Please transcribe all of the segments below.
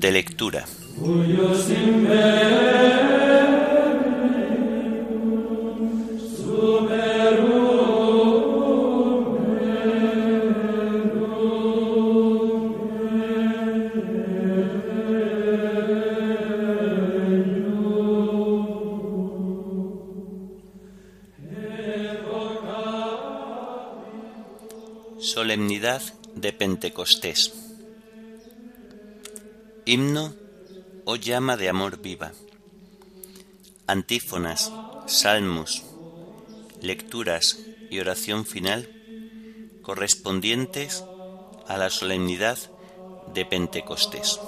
De lectura. Solemnidad de Pentecostés. Himno o llama de amor viva. Antífonas, salmos, lecturas y oración final correspondientes a la solemnidad de Pentecostés.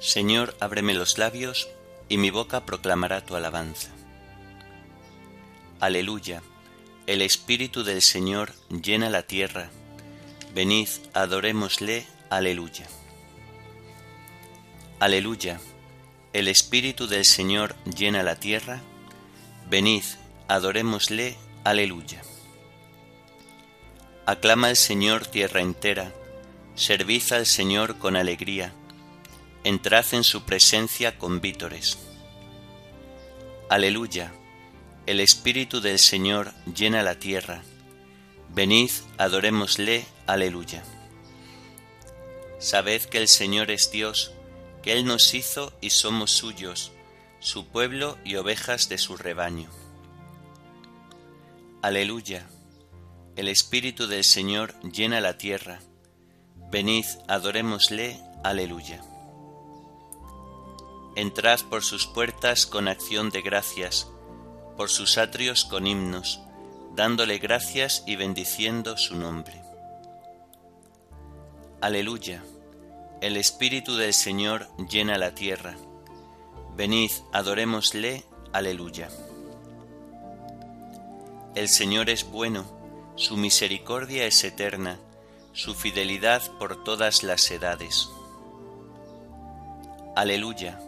Señor, ábreme los labios, y mi boca proclamará tu alabanza. Aleluya. El Espíritu del Señor llena la tierra. Venid, adorémosle. Aleluya. Aleluya. El Espíritu del Señor llena la tierra. Venid, adorémosle. Aleluya. Aclama al Señor tierra entera. Servid al Señor con alegría entrad en su presencia con vítores. Aleluya, el Espíritu del Señor llena la tierra. Venid, adorémosle, aleluya. Sabed que el Señor es Dios, que Él nos hizo y somos suyos, su pueblo y ovejas de su rebaño. Aleluya, el Espíritu del Señor llena la tierra. Venid, adorémosle, aleluya. Entrad por sus puertas con acción de gracias, por sus atrios con himnos, dándole gracias y bendiciendo su nombre. Aleluya. El Espíritu del Señor llena la tierra. Venid, adorémosle. Aleluya. El Señor es bueno, su misericordia es eterna, su fidelidad por todas las edades. Aleluya.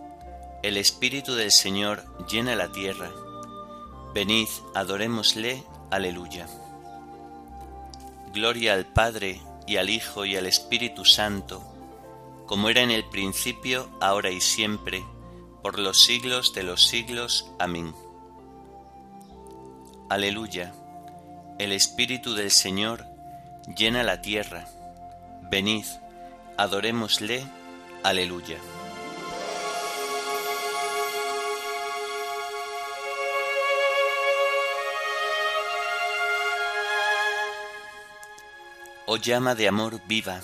El Espíritu del Señor llena la tierra. Venid, adorémosle. Aleluya. Gloria al Padre y al Hijo y al Espíritu Santo, como era en el principio, ahora y siempre, por los siglos de los siglos. Amén. Aleluya. El Espíritu del Señor llena la tierra. Venid, adorémosle. Aleluya. Llama de amor viva,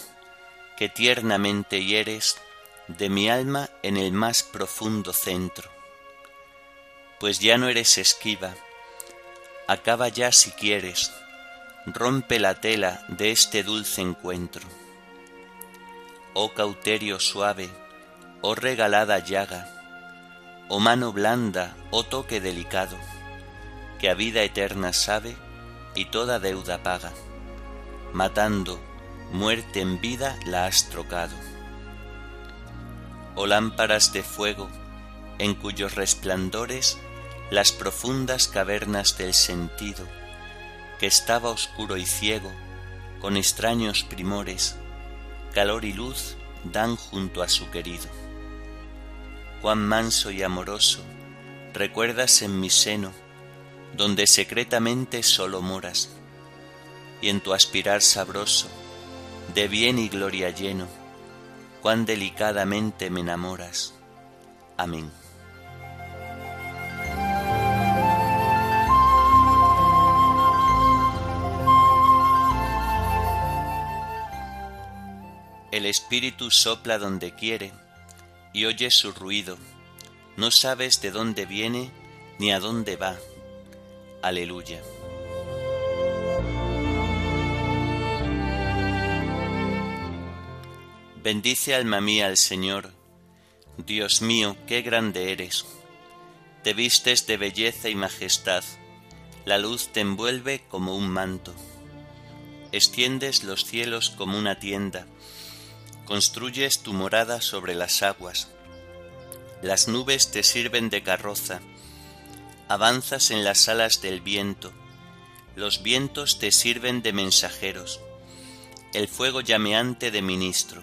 que tiernamente hieres de mi alma en el más profundo centro. Pues ya no eres esquiva, acaba ya si quieres, rompe la tela de este dulce encuentro. Oh cauterio suave, oh regalada llaga, oh mano blanda, oh toque delicado, que a vida eterna sabe y toda deuda paga matando, muerte en vida la has trocado. Oh lámparas de fuego, en cuyos resplandores las profundas cavernas del sentido, que estaba oscuro y ciego, con extraños primores, calor y luz dan junto a su querido. Cuán manso y amoroso, recuerdas en mi seno, donde secretamente solo moras, y en tu aspirar sabroso, de bien y gloria lleno, cuán delicadamente me enamoras. Amén. El Espíritu sopla donde quiere y oyes su ruido. No sabes de dónde viene ni a dónde va. Aleluya. Bendice alma mía al Señor. Dios mío, qué grande eres. Te vistes de belleza y majestad. La luz te envuelve como un manto. Extiendes los cielos como una tienda. Construyes tu morada sobre las aguas. Las nubes te sirven de carroza. avanzas en las alas del viento, los vientos te sirven de mensajeros, el fuego llameante de ministro.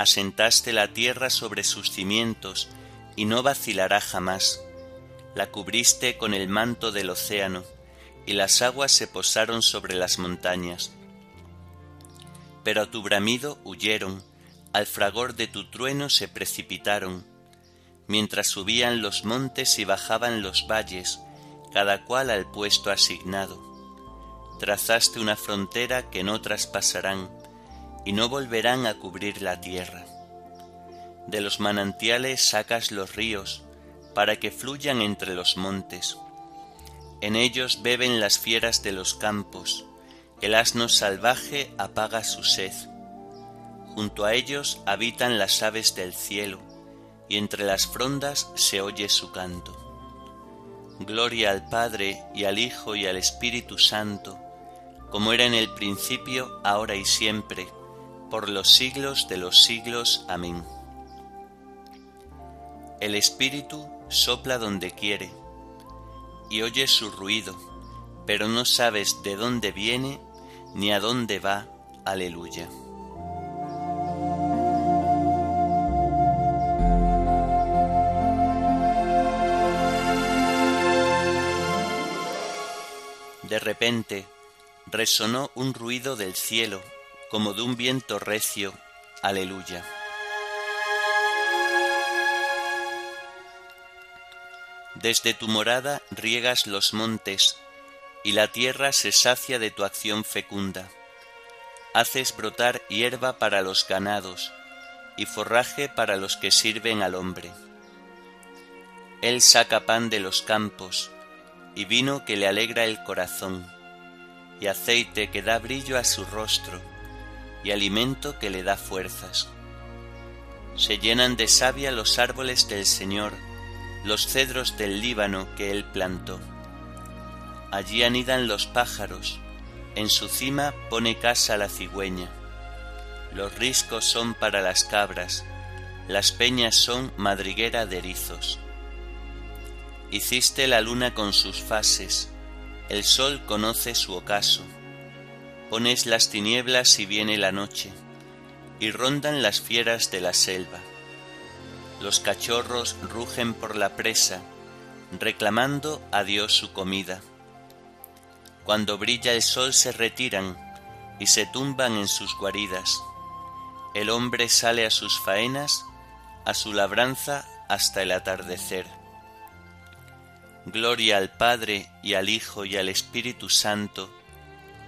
Asentaste la tierra sobre sus cimientos y no vacilará jamás. La cubriste con el manto del océano y las aguas se posaron sobre las montañas. Pero a tu bramido huyeron, al fragor de tu trueno se precipitaron, mientras subían los montes y bajaban los valles, cada cual al puesto asignado. Trazaste una frontera que no traspasarán y no volverán a cubrir la tierra. De los manantiales sacas los ríos para que fluyan entre los montes. En ellos beben las fieras de los campos, el asno salvaje apaga su sed. Junto a ellos habitan las aves del cielo, y entre las frondas se oye su canto. Gloria al Padre y al Hijo y al Espíritu Santo, como era en el principio, ahora y siempre, por los siglos de los siglos. Amén. El Espíritu sopla donde quiere, y oyes su ruido, pero no sabes de dónde viene ni a dónde va. Aleluya. De repente resonó un ruido del cielo, como de un viento recio. Aleluya. Desde tu morada riegas los montes, y la tierra se sacia de tu acción fecunda. Haces brotar hierba para los ganados, y forraje para los que sirven al hombre. Él saca pan de los campos, y vino que le alegra el corazón, y aceite que da brillo a su rostro, y alimento que le da fuerzas. Se llenan de savia los árboles del Señor, los cedros del Líbano que él plantó. Allí anidan los pájaros, en su cima pone casa la cigüeña. Los riscos son para las cabras, las peñas son madriguera de erizos. Hiciste la luna con sus fases, el sol conoce su ocaso. Pones las tinieblas y viene la noche, y rondan las fieras de la selva. Los cachorros rugen por la presa, reclamando a Dios su comida. Cuando brilla el sol se retiran y se tumban en sus guaridas. El hombre sale a sus faenas, a su labranza hasta el atardecer. Gloria al Padre y al Hijo y al Espíritu Santo,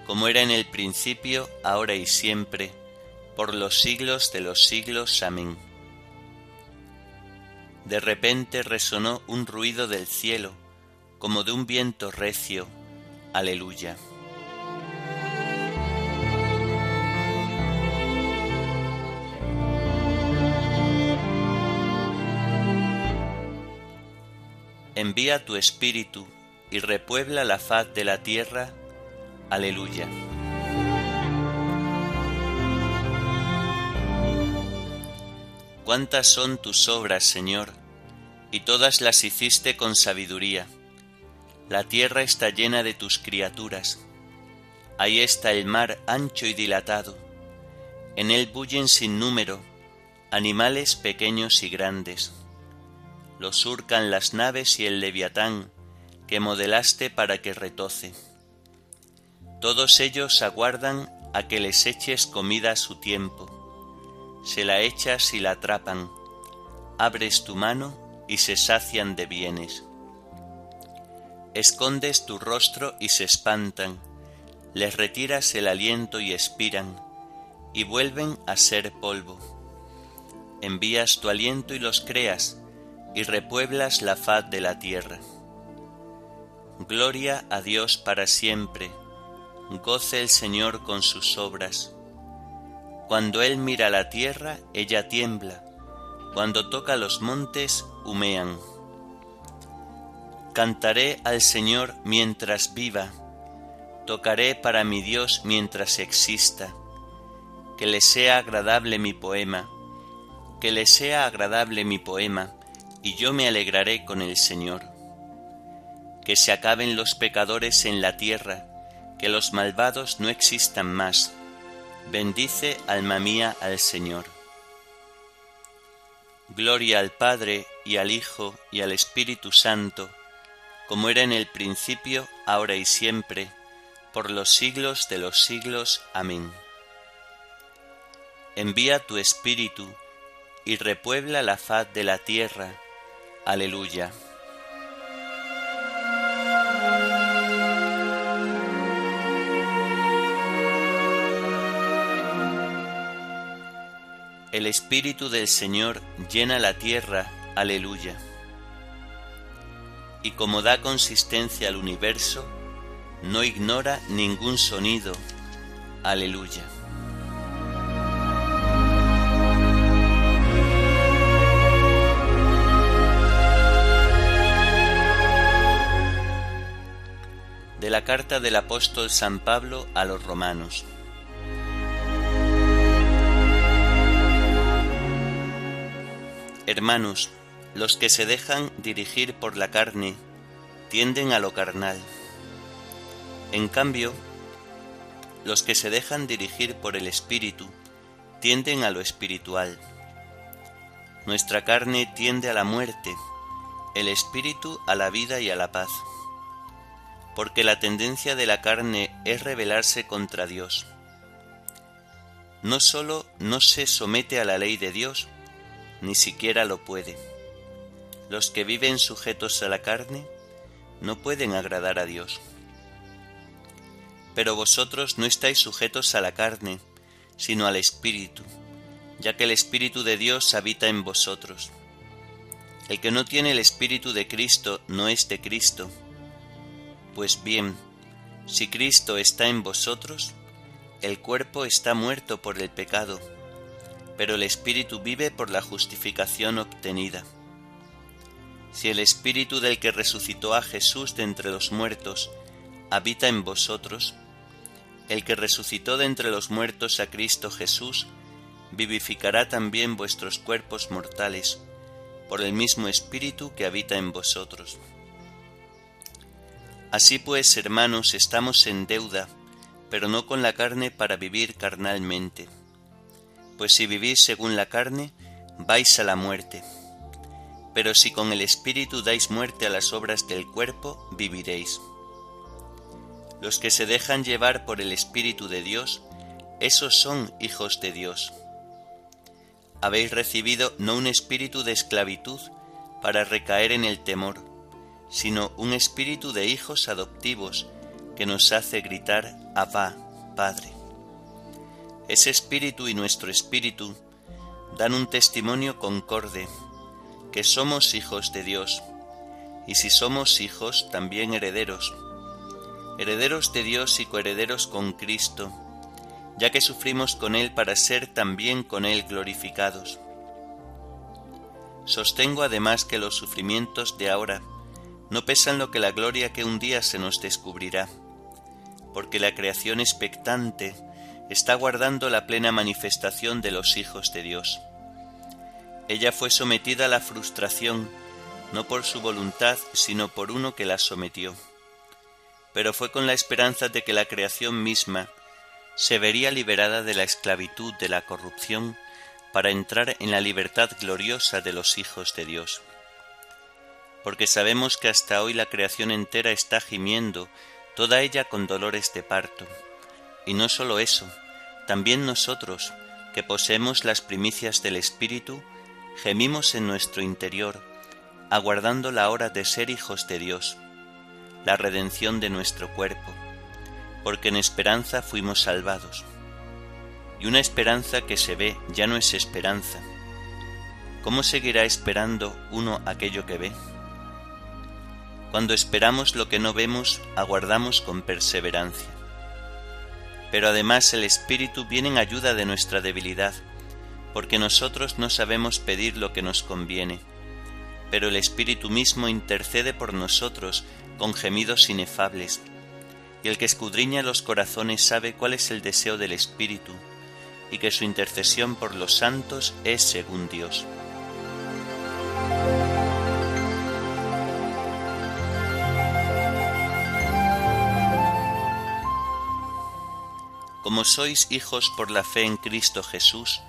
como era en el principio, ahora y siempre, por los siglos de los siglos. Amén. De repente resonó un ruido del cielo, como de un viento recio. Aleluya. envía tu espíritu y repuebla la faz de la tierra. Aleluya. Cuántas son tus obras, Señor, y todas las hiciste con sabiduría. La tierra está llena de tus criaturas. Ahí está el mar ancho y dilatado. En él bullen sin número animales pequeños y grandes lo surcan las naves y el leviatán que modelaste para que retoce. Todos ellos aguardan a que les eches comida a su tiempo. Se la echas y la atrapan, abres tu mano y se sacian de bienes. Escondes tu rostro y se espantan, les retiras el aliento y expiran, y vuelven a ser polvo. Envías tu aliento y los creas, y repueblas la faz de la tierra. Gloria a Dios para siempre, goce el Señor con sus obras. Cuando Él mira la tierra, ella tiembla, cuando toca los montes, humean. Cantaré al Señor mientras viva, tocaré para mi Dios mientras exista, que le sea agradable mi poema, que le sea agradable mi poema, y yo me alegraré con el Señor. que se acaben los pecadores en la tierra, que los malvados no existan más. Bendice, alma mía, al Señor. Gloria al Padre y al Hijo y al Espíritu Santo, como era en el principio, ahora y siempre, por los siglos de los siglos. Amén. Envía tu Espíritu y repuebla la faz de la tierra. Aleluya. El Espíritu del Señor llena la tierra, aleluya. Y como da consistencia al universo, no ignora ningún sonido, aleluya. De la carta del apóstol San Pablo a los romanos. Hermanos, los que se dejan dirigir por la carne tienden a lo carnal. En cambio, los que se dejan dirigir por el Espíritu tienden a lo espiritual. Nuestra carne tiende a la muerte, el Espíritu a la vida y a la paz, porque la tendencia de la carne es rebelarse contra Dios. No sólo no se somete a la ley de Dios, ni siquiera lo puede. Los que viven sujetos a la carne no pueden agradar a Dios. Pero vosotros no estáis sujetos a la carne, sino al Espíritu, ya que el Espíritu de Dios habita en vosotros. El que no tiene el Espíritu de Cristo no es de Cristo. Pues bien, si Cristo está en vosotros, el cuerpo está muerto por el pecado pero el Espíritu vive por la justificación obtenida. Si el Espíritu del que resucitó a Jesús de entre los muertos habita en vosotros, el que resucitó de entre los muertos a Cristo Jesús, vivificará también vuestros cuerpos mortales, por el mismo Espíritu que habita en vosotros. Así pues, hermanos, estamos en deuda, pero no con la carne para vivir carnalmente pues si vivís según la carne, vais a la muerte. Pero si con el Espíritu dais muerte a las obras del cuerpo, viviréis. Los que se dejan llevar por el Espíritu de Dios, esos son hijos de Dios. Habéis recibido no un espíritu de esclavitud para recaer en el temor, sino un espíritu de hijos adoptivos que nos hace gritar Abba, Padre. Ese espíritu y nuestro espíritu dan un testimonio concorde, que somos hijos de Dios, y si somos hijos, también herederos, herederos de Dios y coherederos con Cristo, ya que sufrimos con Él para ser también con Él glorificados. Sostengo además que los sufrimientos de ahora no pesan lo que la gloria que un día se nos descubrirá, porque la creación expectante está guardando la plena manifestación de los hijos de Dios. Ella fue sometida a la frustración, no por su voluntad, sino por uno que la sometió. Pero fue con la esperanza de que la creación misma se vería liberada de la esclavitud de la corrupción para entrar en la libertad gloriosa de los hijos de Dios. Porque sabemos que hasta hoy la creación entera está gimiendo, toda ella con dolores de parto. Y no sólo eso, también nosotros, que poseemos las primicias del Espíritu, gemimos en nuestro interior, aguardando la hora de ser hijos de Dios, la redención de nuestro cuerpo, porque en esperanza fuimos salvados. Y una esperanza que se ve ya no es esperanza. ¿Cómo seguirá esperando uno aquello que ve? Cuando esperamos lo que no vemos, aguardamos con perseverancia pero además el Espíritu viene en ayuda de nuestra debilidad, porque nosotros no sabemos pedir lo que nos conviene, pero el Espíritu mismo intercede por nosotros con gemidos inefables, y el que escudriña los corazones sabe cuál es el deseo del Espíritu, y que su intercesión por los santos es según Dios. Como sois hijos por la fe en Cristo Jesús,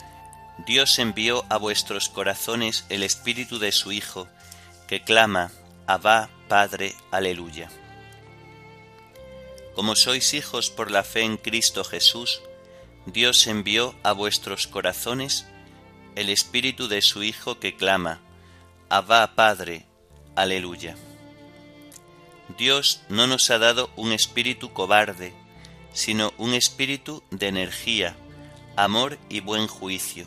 Dios envió a vuestros corazones el Espíritu de su Hijo, que clama, Abba, Padre, aleluya. Como sois hijos por la fe en Cristo Jesús, Dios envió a vuestros corazones el Espíritu de su Hijo que clama, Abba Padre, aleluya. Dios no nos ha dado un espíritu cobarde, sino un espíritu de energía, amor y buen juicio.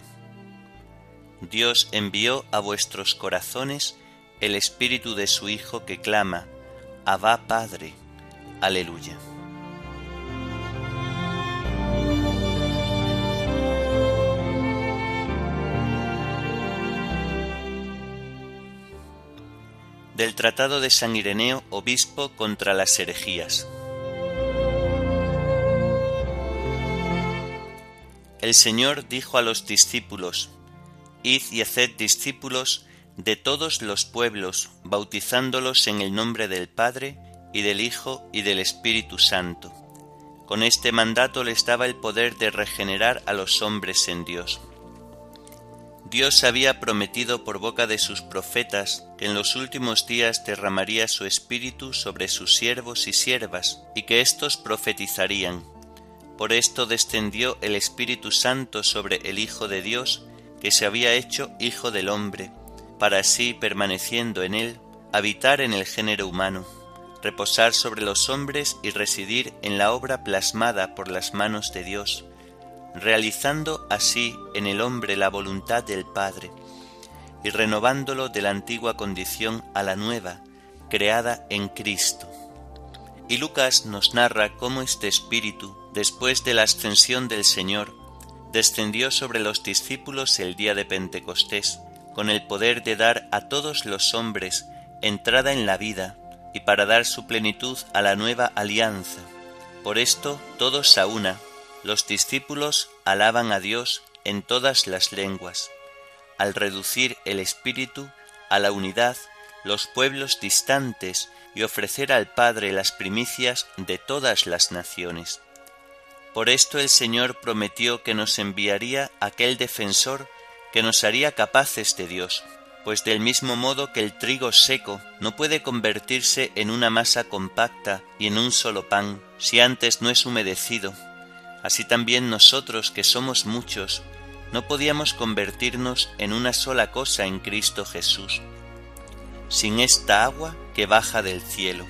Dios envió a vuestros corazones el espíritu de su Hijo que clama, Abba Padre, aleluya. del Tratado de San Ireneo, obispo contra las herejías. El Señor dijo a los discípulos, Id y haced discípulos de todos los pueblos, bautizándolos en el nombre del Padre, y del Hijo, y del Espíritu Santo. Con este mandato les daba el poder de regenerar a los hombres en Dios. Dios había prometido por boca de sus profetas que en los últimos días derramaría su espíritu sobre sus siervos y siervas, y que éstos profetizarían. Por esto descendió el Espíritu Santo sobre el Hijo de Dios, que se había hecho Hijo del hombre, para así, permaneciendo en él, habitar en el género humano, reposar sobre los hombres y residir en la obra plasmada por las manos de Dios, realizando así en el hombre la voluntad del Padre, y renovándolo de la antigua condición a la nueva, creada en Cristo. Y Lucas nos narra cómo este Espíritu, después de la ascensión del Señor, descendió sobre los discípulos el día de Pentecostés, con el poder de dar a todos los hombres entrada en la vida y para dar su plenitud a la nueva alianza. Por esto todos a una, los discípulos alaban a Dios en todas las lenguas, al reducir el espíritu a la unidad los pueblos distantes y ofrecer al Padre las primicias de todas las naciones. Por esto el Señor prometió que nos enviaría aquel defensor que nos haría capaces de Dios, pues del mismo modo que el trigo seco no puede convertirse en una masa compacta y en un solo pan si antes no es humedecido Así también nosotros que somos muchos, no podíamos convertirnos en una sola cosa en Cristo Jesús, sin esta agua que baja del cielo.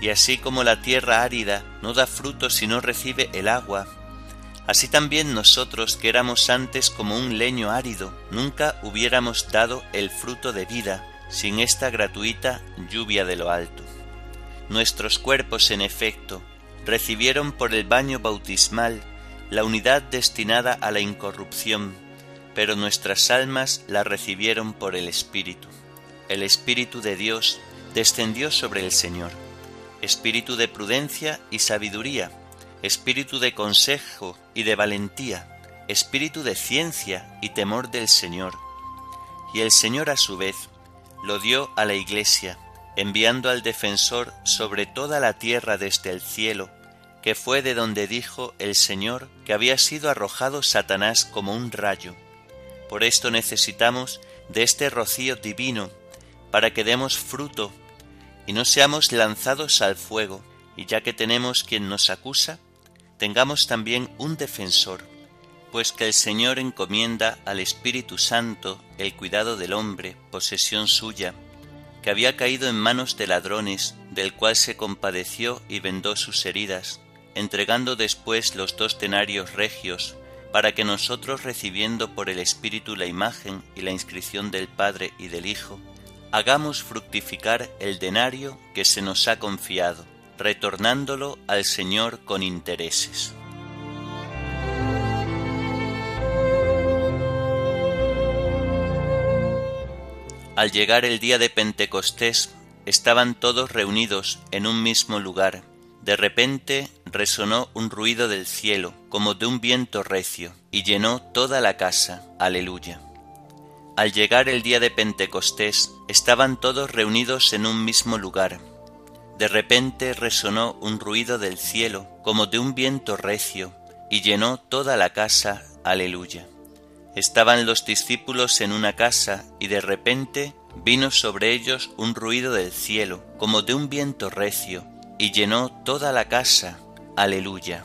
Y así como la tierra árida no da fruto si no recibe el agua, así también nosotros que éramos antes como un leño árido, nunca hubiéramos dado el fruto de vida sin esta gratuita lluvia de lo alto. Nuestros cuerpos, en efecto, recibieron por el baño bautismal la unidad destinada a la incorrupción, pero nuestras almas la recibieron por el Espíritu. El Espíritu de Dios descendió sobre el Señor, Espíritu de prudencia y sabiduría, Espíritu de consejo y de valentía, Espíritu de ciencia y temor del Señor. Y el Señor a su vez lo dio a la Iglesia, enviando al defensor sobre toda la tierra desde el cielo, que fue de donde dijo el Señor que había sido arrojado Satanás como un rayo. Por esto necesitamos de este rocío divino, para que demos fruto y no seamos lanzados al fuego, y ya que tenemos quien nos acusa, tengamos también un defensor, pues que el Señor encomienda al Espíritu Santo el cuidado del hombre, posesión suya, que había caído en manos de ladrones, del cual se compadeció y vendó sus heridas, entregando después los dos denarios regios, para que nosotros recibiendo por el Espíritu la imagen y la inscripción del Padre y del Hijo, hagamos fructificar el denario que se nos ha confiado, retornándolo al Señor con intereses. Al llegar el día de Pentecostés, estaban todos reunidos en un mismo lugar, de repente resonó un ruido del cielo, como de un viento recio, y llenó toda la casa. Aleluya. Al llegar el día de Pentecostés, estaban todos reunidos en un mismo lugar. De repente resonó un ruido del cielo, como de un viento recio, y llenó toda la casa. Aleluya. Estaban los discípulos en una casa y de repente vino sobre ellos un ruido del cielo, como de un viento recio, y llenó toda la casa. Aleluya.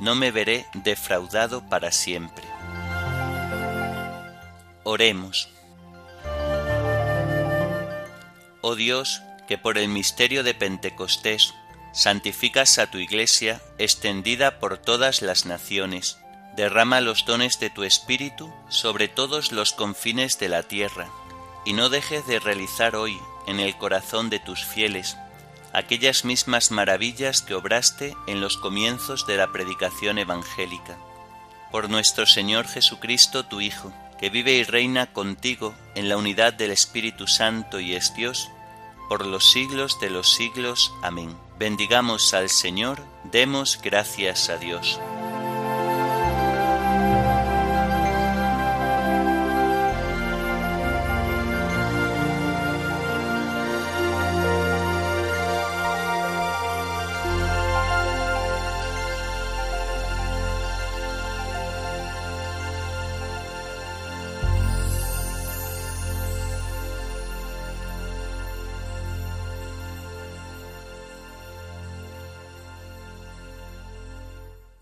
no me veré defraudado para siempre. Oremos. Oh Dios, que por el misterio de Pentecostés santificas a tu Iglesia extendida por todas las naciones. Derrama los dones de tu Espíritu sobre todos los confines de la tierra, y no dejes de realizar hoy en el corazón de tus fieles aquellas mismas maravillas que obraste en los comienzos de la predicación evangélica. Por nuestro Señor Jesucristo, tu Hijo, que vive y reina contigo en la unidad del Espíritu Santo y es Dios, por los siglos de los siglos. Amén. Bendigamos al Señor, demos gracias a Dios.